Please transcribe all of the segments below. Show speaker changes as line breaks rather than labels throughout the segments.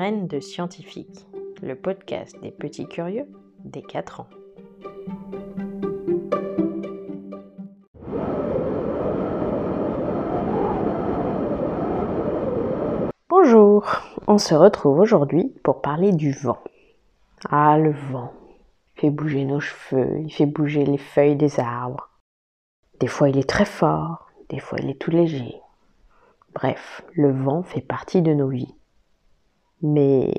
De scientifique, le podcast des petits curieux des 4 ans. Bonjour, on se retrouve aujourd'hui pour parler du vent. Ah, le vent. Fait bouger nos cheveux, il fait bouger les feuilles des arbres. Des fois il est très fort, des fois il est tout léger. Bref, le vent fait partie de nos vies. Mais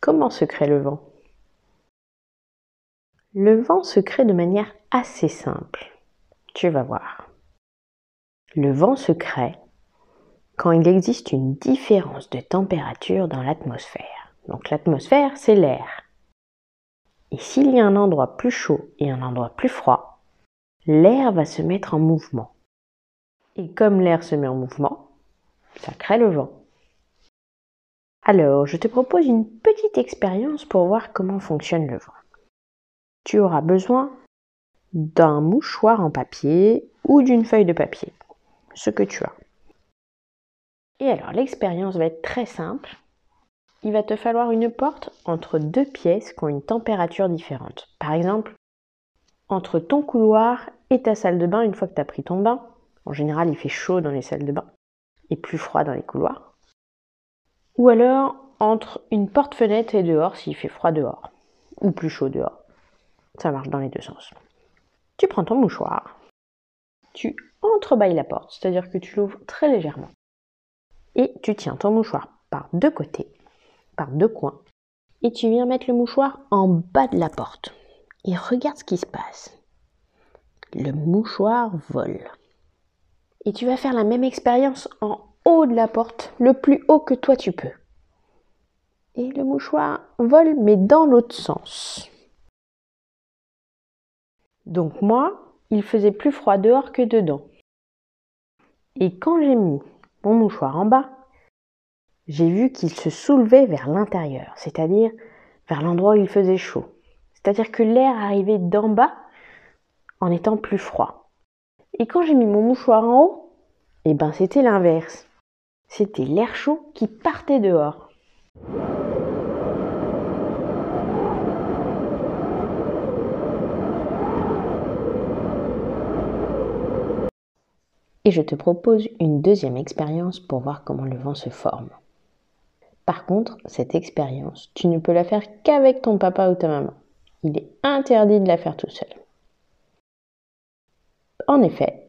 comment se crée le vent? Le vent se crée de manière assez simple. Tu vas voir. Le vent se crée quand il existe une différence de température dans l'atmosphère. Donc l'atmosphère, c'est l'air. Et s'il y a un endroit plus chaud et un endroit plus froid, l'air va se mettre en mouvement. Et comme l'air se met en mouvement, ça crée le vent. Alors, je te propose une petite expérience pour voir comment fonctionne le vent. Tu auras besoin d'un mouchoir en papier ou d'une feuille de papier, ce que tu as. Et alors, l'expérience va être très simple. Il va te falloir une porte entre deux pièces qui ont une température différente. Par exemple, entre ton couloir et ta salle de bain une fois que tu as pris ton bain. En général, il fait chaud dans les salles de bain et plus froid dans les couloirs. Ou alors entre une porte-fenêtre et dehors s'il fait froid dehors. Ou plus chaud dehors. Ça marche dans les deux sens. Tu prends ton mouchoir. Tu entrebâilles la porte, c'est-à-dire que tu l'ouvres très légèrement. Et tu tiens ton mouchoir par deux côtés, par deux coins. Et tu viens mettre le mouchoir en bas de la porte. Et regarde ce qui se passe. Le mouchoir vole. Et tu vas faire la même expérience en de la porte, le plus haut que toi tu peux. Et le mouchoir vole, mais dans l'autre sens. Donc moi, il faisait plus froid dehors que dedans. Et quand j'ai mis mon mouchoir en bas, j'ai vu qu'il se soulevait vers l'intérieur, c'est-à-dire vers l'endroit où il faisait chaud. C'est-à-dire que l'air arrivait d'en bas en étant plus froid. Et quand j'ai mis mon mouchoir en haut, eh ben c'était l'inverse. C'était l'air chaud qui partait dehors. Et je te propose une deuxième expérience pour voir comment le vent se forme. Par contre, cette expérience, tu ne peux la faire qu'avec ton papa ou ta maman. Il est interdit de la faire tout seul. En effet,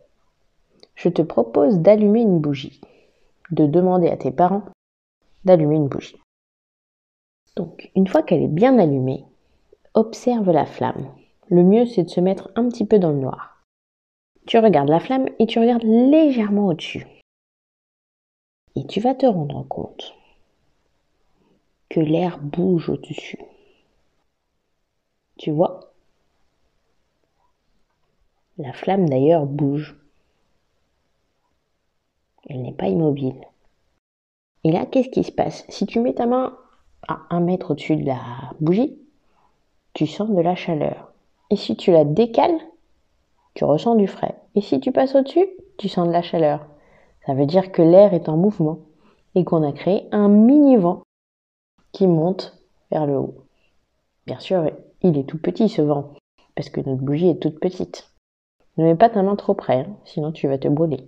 je te propose d'allumer une bougie de demander à tes parents d'allumer une bougie. Donc, une fois qu'elle est bien allumée, observe la flamme. Le mieux, c'est de se mettre un petit peu dans le noir. Tu regardes la flamme et tu regardes légèrement au-dessus. Et tu vas te rendre compte que l'air bouge au-dessus. Tu vois? La flamme d'ailleurs bouge. Elle n'est pas immobile. Et là, qu'est-ce qui se passe? Si tu mets ta main à un mètre au-dessus de la bougie, tu sens de la chaleur. Et si tu la décales, tu ressens du frais. Et si tu passes au-dessus, tu sens de la chaleur. Ça veut dire que l'air est en mouvement et qu'on a créé un mini-vent qui monte vers le haut. Bien sûr, il est tout petit ce vent, parce que notre bougie est toute petite. Ne mets pas ta main trop près, hein, sinon tu vas te brûler.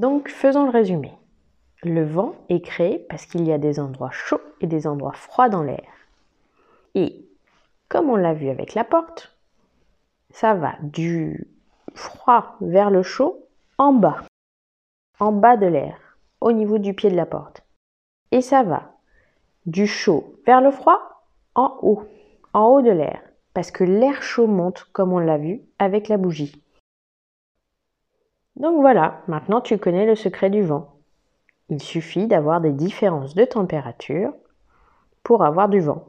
Donc faisons le résumé. Le vent est créé parce qu'il y a des endroits chauds et des endroits froids dans l'air. Et comme on l'a vu avec la porte, ça va du froid vers le chaud en bas, en bas de l'air, au niveau du pied de la porte. Et ça va du chaud vers le froid en haut, en haut de l'air, parce que l'air chaud monte, comme on l'a vu, avec la bougie. Donc voilà, maintenant tu connais le secret du vent. Il suffit d'avoir des différences de température pour avoir du vent.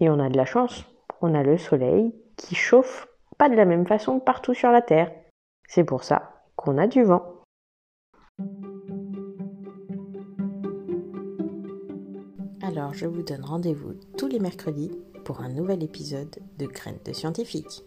Et on a de la chance, on a le soleil qui chauffe pas de la même façon partout sur la Terre. C'est pour ça qu'on a du vent. Alors je vous donne rendez-vous tous les mercredis pour un nouvel épisode de Graines de scientifique.